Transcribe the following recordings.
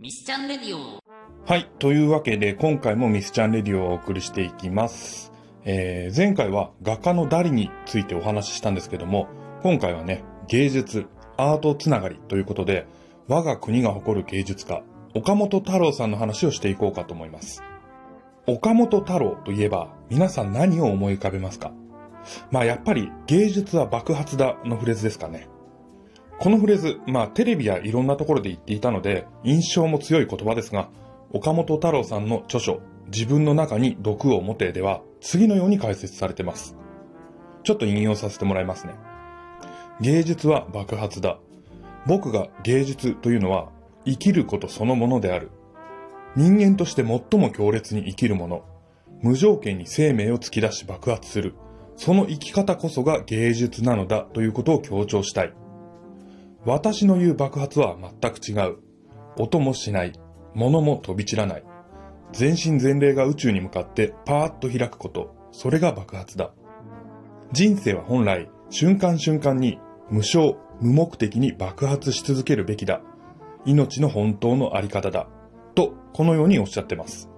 ミスチャンレディオ。はい。というわけで、今回もミスチャンレディオをお送りしていきます。えー、前回は画家のダリについてお話ししたんですけども、今回はね、芸術、アートつながりということで、我が国が誇る芸術家、岡本太郎さんの話をしていこうかと思います。岡本太郎といえば、皆さん何を思い浮かべますか？まあやっぱり芸術は爆発だのフレーズですかね。このフレーズ、まあテレビやいろんなところで言っていたので、印象も強い言葉ですが、岡本太郎さんの著書、自分の中に毒を持てでは、次のように解説されています。ちょっと引用させてもらいますね。芸術は爆発だ。僕が芸術というのは、生きることそのものである。人間として最も強烈に生きるもの。無条件に生命を突き出し爆発する。その生き方こそが芸術なのだということを強調したい。私の言う爆発は全く違う。音もしない。物も飛び散らない。全身全霊が宇宙に向かってパーッと開くこと。それが爆発だ。人生は本来、瞬間瞬間に無償、無目的に爆発し続けるべきだ。命の本当のあり方だ。と、このようにおっしゃってます。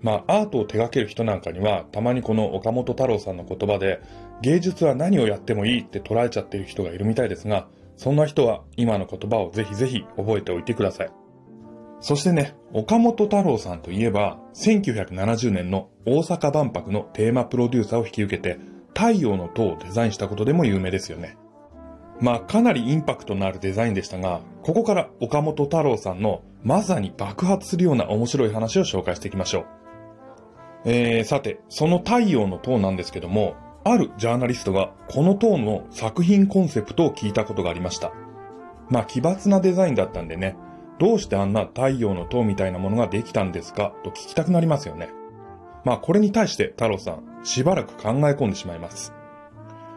まあ、アートを手掛ける人なんかには、たまにこの岡本太郎さんの言葉で、芸術は何をやってもいいって捉えちゃっている人がいるみたいですが、そんな人は今の言葉をぜひぜひ覚えておいてください。そしてね、岡本太郎さんといえば、1970年の大阪万博のテーマプロデューサーを引き受けて、太陽の塔をデザインしたことでも有名ですよね。まあ、かなりインパクトのあるデザインでしたが、ここから岡本太郎さんのまさに爆発するような面白い話を紹介していきましょう。えー、さて、その太陽の塔なんですけども、あるジャーナリストがこの塔の作品コンセプトを聞いたことがありました。まあ奇抜なデザインだったんでね、どうしてあんな太陽の塔みたいなものができたんですかと聞きたくなりますよね。まあこれに対して太郎さん、しばらく考え込んでしまいます。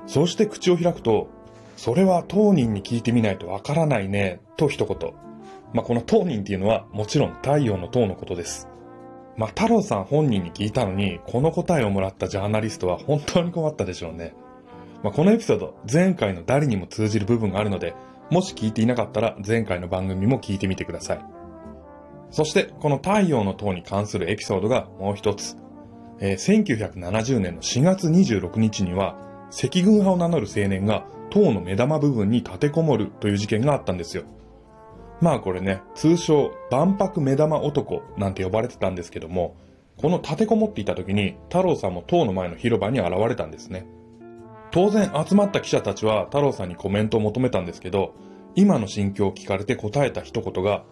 そして口を開くと、それは当人に聞いてみないとわからないね、と一言。まあこの当人っていうのはもちろん太陽の塔のことです。まあ、太郎さん本人に聞いたのに、この答えをもらったジャーナリストは本当に困ったでしょうね。まあ、このエピソード、前回の誰にも通じる部分があるので、もし聞いていなかったら前回の番組も聞いてみてください。そして、この太陽の塔に関するエピソードがもう一つ。えー、1970年の4月26日には、赤軍派を名乗る青年が塔の目玉部分に立てこもるという事件があったんですよ。まあこれね、通称、万博目玉男なんて呼ばれてたんですけども、この立てこもっていた時に、太郎さんも塔の前の広場に現れたんですね。当然集まった記者たちは太郎さんにコメントを求めたんですけど、今の心境を聞かれて答えた一言が、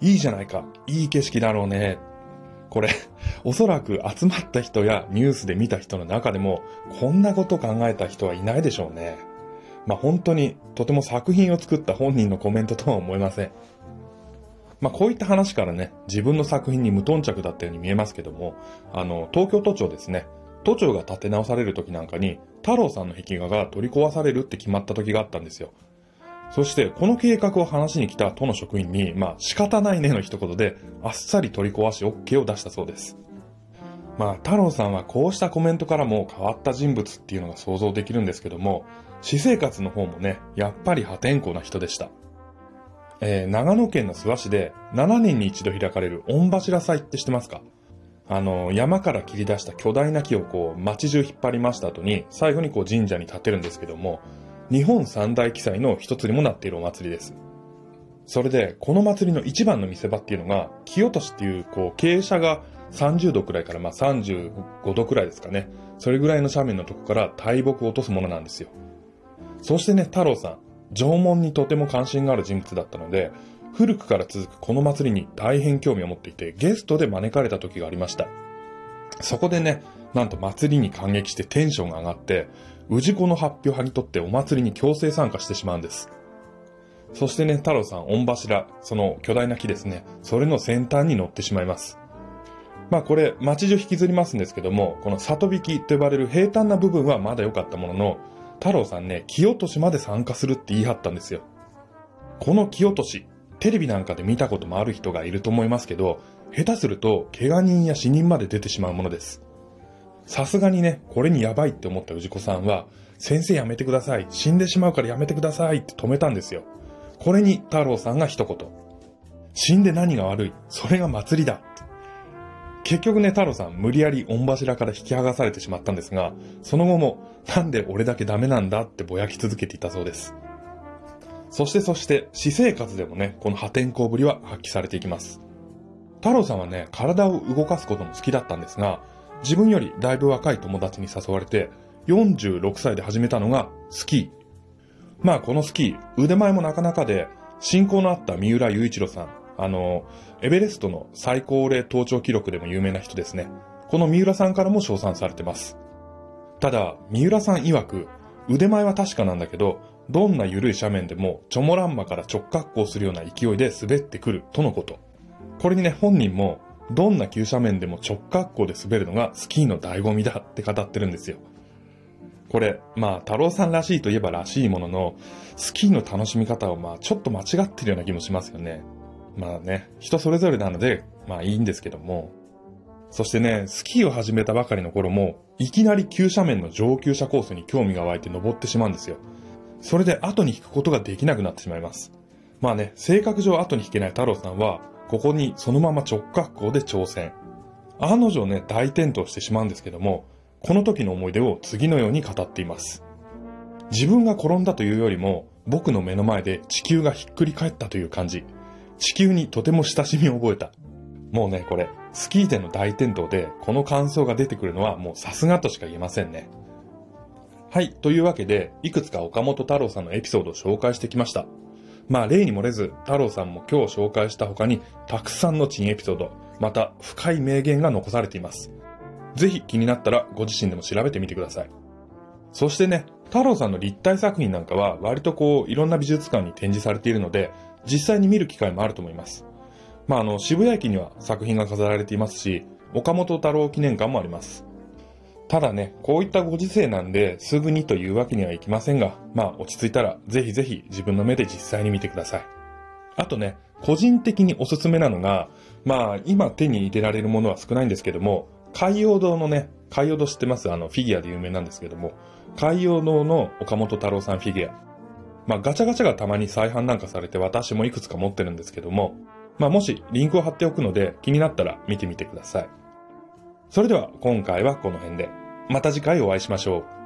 いいじゃないか、いい景色だろうね。これ、おそらく集まった人やニュースで見た人の中でも、こんなこと考えた人はいないでしょうね。まあ本当にとても作品を作った本人のコメントとは思えません。まあこういった話からね、自分の作品に無頓着だったように見えますけども、あの、東京都庁ですね、都庁が建て直される時なんかに、太郎さんの壁画が取り壊されるって決まった時があったんですよ。そして、この計画を話しに来た都の職員に、まあ仕方ないねの一言で、あっさり取り壊し OK を出したそうです。まあ、太郎さんはこうしたコメントからも変わった人物っていうのが想像できるんですけども、私生活の方もね、やっぱり破天荒な人でした。えー、長野県の諏訪市で7年に一度開かれる御柱祭って知ってますか？あの、山から切り出した巨大な木をこう街中引っ張りました後に最後にこう神社に建てるんですけども、日本三大記載の一つにもなっているお祭りです。それで、この祭りの一番の見せ場っていうのが、木落としっていう、こう、傾斜が30度くらいからまあ35度くらいですかね。それぐらいの斜面のとこから大木を落とすものなんですよ。そしてね、太郎さん、縄文にとても関心がある人物だったので、古くから続くこの祭りに大変興味を持っていて、ゲストで招かれた時がありました。そこでね、なんと祭りに感激してテンションが上がって、氏子の発表派にとってお祭りに強制参加してしまうんです。そしてね、太郎さん、御柱、その巨大な木ですね、それの先端に乗ってしまいます。まあこれ、街中引きずりますんですけども、この里引きと呼ばれる平坦な部分はまだ良かったものの、太郎さんね、木落としまで参加するって言い張ったんですよ。この木落とし、テレビなんかで見たこともある人がいると思いますけど、下手すると、怪我人や死人まで出てしまうものです。さすがにね、これにやばいって思った氏子さんは、先生やめてください。死んでしまうからやめてくださいって止めたんですよ。これに太郎さんが一言。死んで何が悪い？それが祭りだ結局ね、太郎さん無理やり御柱から引き剥がされてしまったんですが、その後もなんで俺だけダメなんだってぼやき続けていたそうです。そしてそして、私生活でもね、この破天荒ぶりは発揮されていきます。太郎さんはね、体を動かすことも好きだったんですが、自分よりだいぶ若い友達に誘われて、46歳で始めたのがスキー。まあこのスキー、腕前もなかなかで、親交のあった三浦雄一郎さん、あの、エベレストの最高齢登頂記録でも有名な人ですね。この三浦さんからも称賛されてます。ただ、三浦さん曰く、腕前は確かなんだけど、どんな緩い斜面でもチョモランマから直滑降するような勢いで滑ってくるとのこと。これにね、本人も、どんな急斜面でも直滑降で滑るのがスキーの醍醐味だって語ってるんですよ。これ、まあ、太郎さんらしいといえばらしいものの、スキーの楽しみ方はまあ、ちょっと間違ってるような気もしますよね。まあね、人それぞれなので、まあいいんですけども。そしてね、スキーを始めたばかりの頃も、いきなり急斜面の上級者コースに興味が湧いて登ってしまうんですよ。それで後に引くことができなくなってしまいます。まあね、性格上後に引けない太郎さんは、ここにそのまま直角行で挑戦。案の定ね、大転倒してしまうんですけども、この時の思い出を次のように語っています。自分が転んだというよりも、僕の目の前で地球がひっくり返ったという感じ。地球にとても親しみを覚えた。もうね、これ、スキーでの大転倒で、この感想が出てくるのはもうさすがとしか言えませんね。はい。というわけで、いくつか岡本太郎さんのエピソードを紹介してきました。まあ、例に漏れず、太郎さんも今日紹介した他に、たくさんの珍エピソード、また深い名言が残されています。ぜひ気になったらご自身でも調べてみてください。そしてね、太郎さんの立体作品なんかは割とこう、いろんな美術館に展示されているので、実際に見る機会もあると思います。まあ、あの、渋谷駅には作品が飾られていますし、岡本太郎記念館もあります。ただね、こういったご時世なんで、すぐにというわけにはいきませんが、まあ、落ち着いたら、ぜひぜひ自分の目で実際に見てください。あとね、個人的におすすめなのが、まあ、今手に入れられるものは少ないんですけども、海洋堂のね、海洋堂知ってます？あの、フィギュアで有名なんですけども、海洋堂の岡本太郎さんフィギュア。まあガチャガチャがたまに再販なんかされて私もいくつか持ってるんですけども、まあもしリンクを貼っておくので気になったら見てみてください。それでは今回はこの辺で。また次回お会いしましょう。